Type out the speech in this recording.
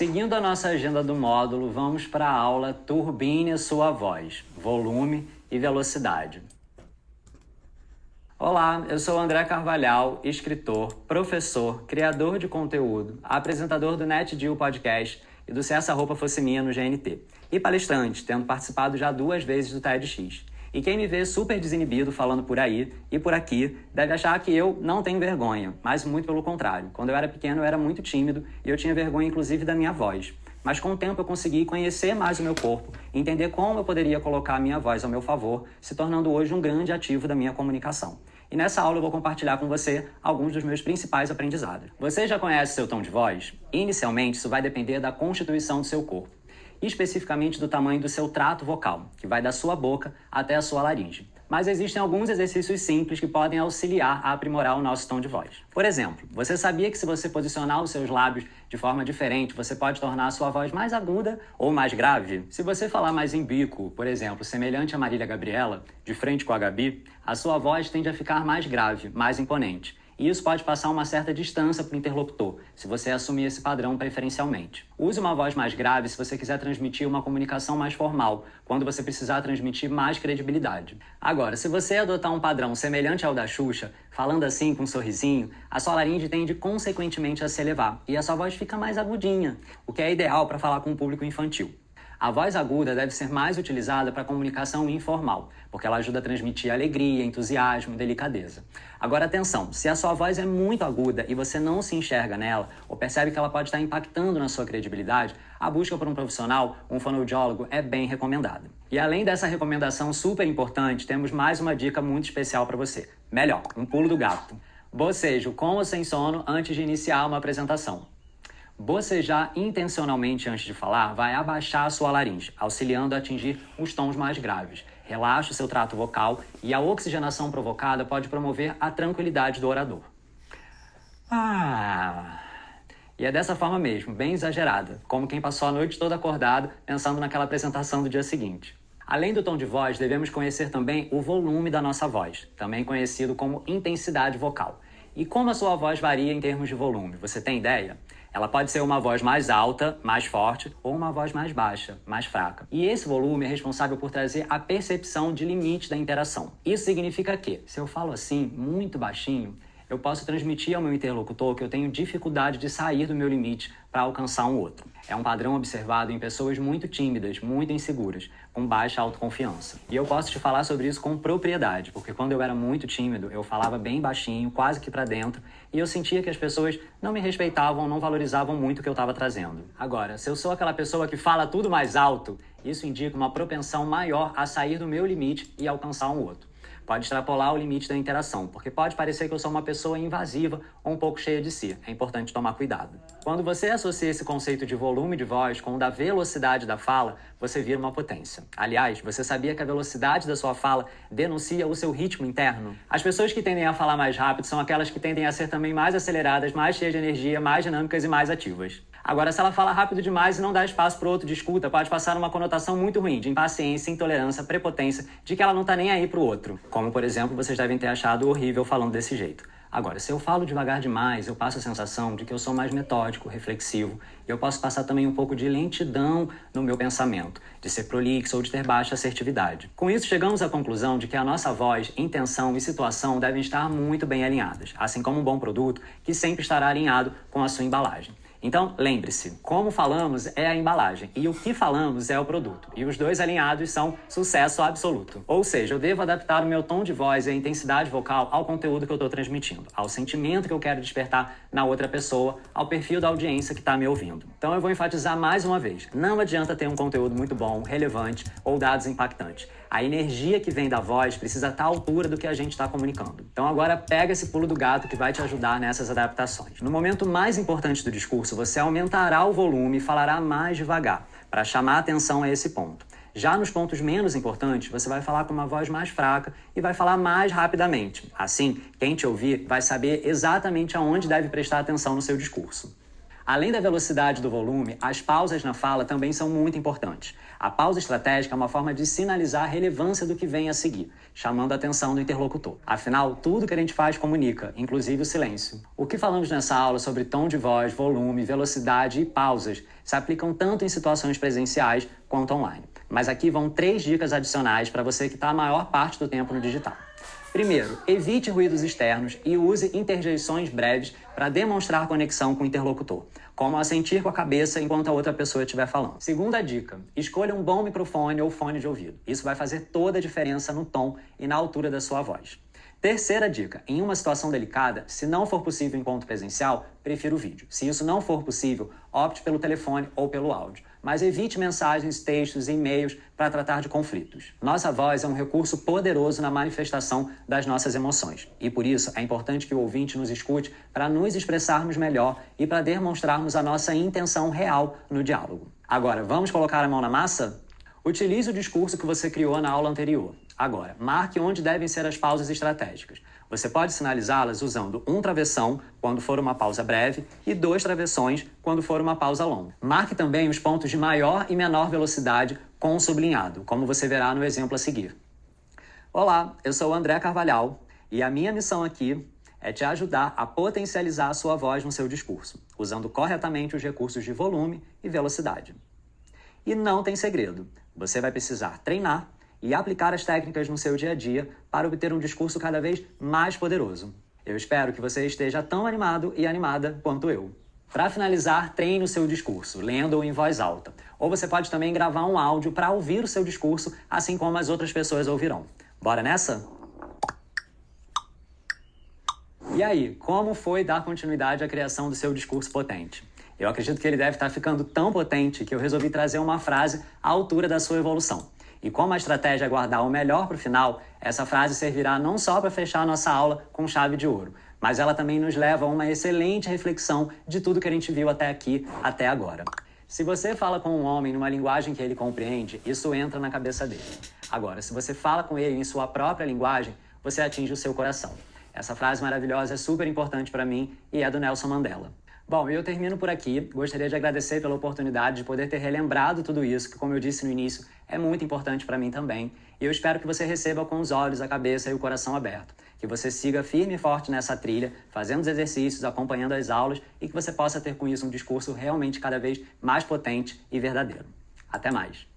Seguindo a nossa agenda do módulo, vamos para a aula Turbine Sua Voz, Volume e Velocidade. Olá, eu sou André Carvalhal, escritor, professor, criador de conteúdo, apresentador do NetDeal Podcast e do Se Essa Roupa Fosse Minha no GNT, e palestrante, tendo participado já duas vezes do TEDx. E quem me vê super desinibido falando por aí e por aqui deve achar que eu não tenho vergonha, mas muito pelo contrário. Quando eu era pequeno eu era muito tímido e eu tinha vergonha inclusive da minha voz. Mas com o tempo eu consegui conhecer mais o meu corpo, entender como eu poderia colocar a minha voz ao meu favor, se tornando hoje um grande ativo da minha comunicação. E nessa aula eu vou compartilhar com você alguns dos meus principais aprendizados. Você já conhece seu tom de voz? Inicialmente, isso vai depender da constituição do seu corpo especificamente do tamanho do seu trato vocal, que vai da sua boca até a sua laringe. Mas existem alguns exercícios simples que podem auxiliar a aprimorar o nosso tom de voz. Por exemplo, você sabia que se você posicionar os seus lábios de forma diferente, você pode tornar a sua voz mais aguda ou mais grave? Se você falar mais em bico, por exemplo, semelhante a Marília Gabriela, de frente com a Gabi, a sua voz tende a ficar mais grave, mais imponente e isso pode passar uma certa distância para o interlocutor, se você assumir esse padrão preferencialmente. Use uma voz mais grave se você quiser transmitir uma comunicação mais formal, quando você precisar transmitir mais credibilidade. Agora, se você adotar um padrão semelhante ao da Xuxa, falando assim com um sorrisinho, a sua laringe tende consequentemente a se elevar e a sua voz fica mais agudinha, o que é ideal para falar com um público infantil. A voz aguda deve ser mais utilizada para comunicação informal, porque ela ajuda a transmitir alegria, entusiasmo, delicadeza. Agora atenção, se a sua voz é muito aguda e você não se enxerga nela, ou percebe que ela pode estar impactando na sua credibilidade, a busca por um profissional, um fonoaudiólogo, é bem recomendada. E além dessa recomendação super importante, temos mais uma dica muito especial para você. Melhor, um pulo do gato. Bocejo com ou sem sono antes de iniciar uma apresentação. Bocejar intencionalmente antes de falar vai abaixar a sua laringe, auxiliando a atingir os tons mais graves. Relaxa o seu trato vocal e a oxigenação provocada pode promover a tranquilidade do orador. Ah! E é dessa forma mesmo, bem exagerada, como quem passou a noite toda acordado pensando naquela apresentação do dia seguinte. Além do tom de voz, devemos conhecer também o volume da nossa voz, também conhecido como intensidade vocal. E como a sua voz varia em termos de volume, você tem ideia? Ela pode ser uma voz mais alta, mais forte, ou uma voz mais baixa, mais fraca. E esse volume é responsável por trazer a percepção de limite da interação. Isso significa que, se eu falo assim, muito baixinho, eu posso transmitir ao meu interlocutor que eu tenho dificuldade de sair do meu limite para alcançar um outro. É um padrão observado em pessoas muito tímidas, muito inseguras, com baixa autoconfiança. E eu posso te falar sobre isso com propriedade, porque quando eu era muito tímido, eu falava bem baixinho, quase que para dentro, e eu sentia que as pessoas não me respeitavam, não valorizavam muito o que eu estava trazendo. Agora, se eu sou aquela pessoa que fala tudo mais alto, isso indica uma propensão maior a sair do meu limite e alcançar um outro pode extrapolar o limite da interação, porque pode parecer que eu sou uma pessoa invasiva ou um pouco cheia de si. É importante tomar cuidado. Quando você associa esse conceito de volume de voz com o da velocidade da fala, você vira uma potência. Aliás, você sabia que a velocidade da sua fala denuncia o seu ritmo interno? As pessoas que tendem a falar mais rápido são aquelas que tendem a ser também mais aceleradas, mais cheias de energia, mais dinâmicas e mais ativas. Agora, se ela fala rápido demais e não dá espaço para outro de escuta, pode passar uma conotação muito ruim de impaciência, intolerância, prepotência, de que ela não está nem aí para o outro. Como, por exemplo, vocês devem ter achado horrível falando desse jeito. Agora, se eu falo devagar demais, eu passo a sensação de que eu sou mais metódico, reflexivo, e eu posso passar também um pouco de lentidão no meu pensamento, de ser prolixo ou de ter baixa assertividade. Com isso, chegamos à conclusão de que a nossa voz, intenção e situação devem estar muito bem alinhadas, assim como um bom produto que sempre estará alinhado com a sua embalagem. Então, lembre-se, como falamos é a embalagem e o que falamos é o produto. E os dois alinhados são sucesso absoluto. Ou seja, eu devo adaptar o meu tom de voz e a intensidade vocal ao conteúdo que eu estou transmitindo, ao sentimento que eu quero despertar na outra pessoa, ao perfil da audiência que está me ouvindo. Então, eu vou enfatizar mais uma vez: não adianta ter um conteúdo muito bom, relevante ou dados impactantes a energia que vem da voz precisa estar à altura do que a gente está comunicando. Então agora pega esse pulo do gato que vai te ajudar nessas adaptações. No momento mais importante do discurso, você aumentará o volume e falará mais devagar, para chamar atenção a esse ponto. Já nos pontos menos importantes, você vai falar com uma voz mais fraca e vai falar mais rapidamente. Assim, quem te ouvir vai saber exatamente aonde deve prestar atenção no seu discurso. Além da velocidade do volume, as pausas na fala também são muito importantes. A pausa estratégica é uma forma de sinalizar a relevância do que vem a seguir, chamando a atenção do interlocutor. Afinal, tudo que a gente faz comunica, inclusive o silêncio. O que falamos nessa aula sobre tom de voz, volume, velocidade e pausas se aplicam tanto em situações presenciais quanto online. Mas aqui vão três dicas adicionais para você que está a maior parte do tempo no digital. Primeiro, evite ruídos externos e use interjeições breves para demonstrar conexão com o interlocutor, como assentir com a cabeça enquanto a outra pessoa estiver falando. Segunda dica: escolha um bom microfone ou fone de ouvido. Isso vai fazer toda a diferença no tom e na altura da sua voz. Terceira dica: em uma situação delicada, se não for possível encontro presencial, prefira o vídeo. Se isso não for possível, opte pelo telefone ou pelo áudio. Mas evite mensagens, textos e e-mails para tratar de conflitos. Nossa voz é um recurso poderoso na manifestação das nossas emoções. E por isso é importante que o ouvinte nos escute para nos expressarmos melhor e para demonstrarmos a nossa intenção real no diálogo. Agora, vamos colocar a mão na massa? Utilize o discurso que você criou na aula anterior. Agora, marque onde devem ser as pausas estratégicas. Você pode sinalizá-las usando um travessão quando for uma pausa breve e dois travessões quando for uma pausa longa. Marque também os pontos de maior e menor velocidade com sublinhado, como você verá no exemplo a seguir. Olá, eu sou o André Carvalhal e a minha missão aqui é te ajudar a potencializar a sua voz no seu discurso, usando corretamente os recursos de volume e velocidade. E não tem segredo, você vai precisar treinar e aplicar as técnicas no seu dia a dia para obter um discurso cada vez mais poderoso. Eu espero que você esteja tão animado e animada quanto eu. Para finalizar, treine o seu discurso, lendo-o em voz alta. Ou você pode também gravar um áudio para ouvir o seu discurso, assim como as outras pessoas ouvirão. Bora nessa? E aí, como foi dar continuidade à criação do seu discurso potente? Eu acredito que ele deve estar ficando tão potente que eu resolvi trazer uma frase à altura da sua evolução. E como a estratégia é guardar o melhor para o final, essa frase servirá não só para fechar nossa aula com chave de ouro, mas ela também nos leva a uma excelente reflexão de tudo que a gente viu até aqui, até agora. Se você fala com um homem numa linguagem que ele compreende, isso entra na cabeça dele. Agora, se você fala com ele em sua própria linguagem, você atinge o seu coração. Essa frase maravilhosa é super importante para mim e é do Nelson Mandela. Bom, eu termino por aqui. Gostaria de agradecer pela oportunidade de poder ter relembrado tudo isso, que, como eu disse no início, é muito importante para mim também. E eu espero que você receba com os olhos, a cabeça e o coração aberto. Que você siga firme e forte nessa trilha, fazendo os exercícios, acompanhando as aulas e que você possa ter com isso um discurso realmente cada vez mais potente e verdadeiro. Até mais!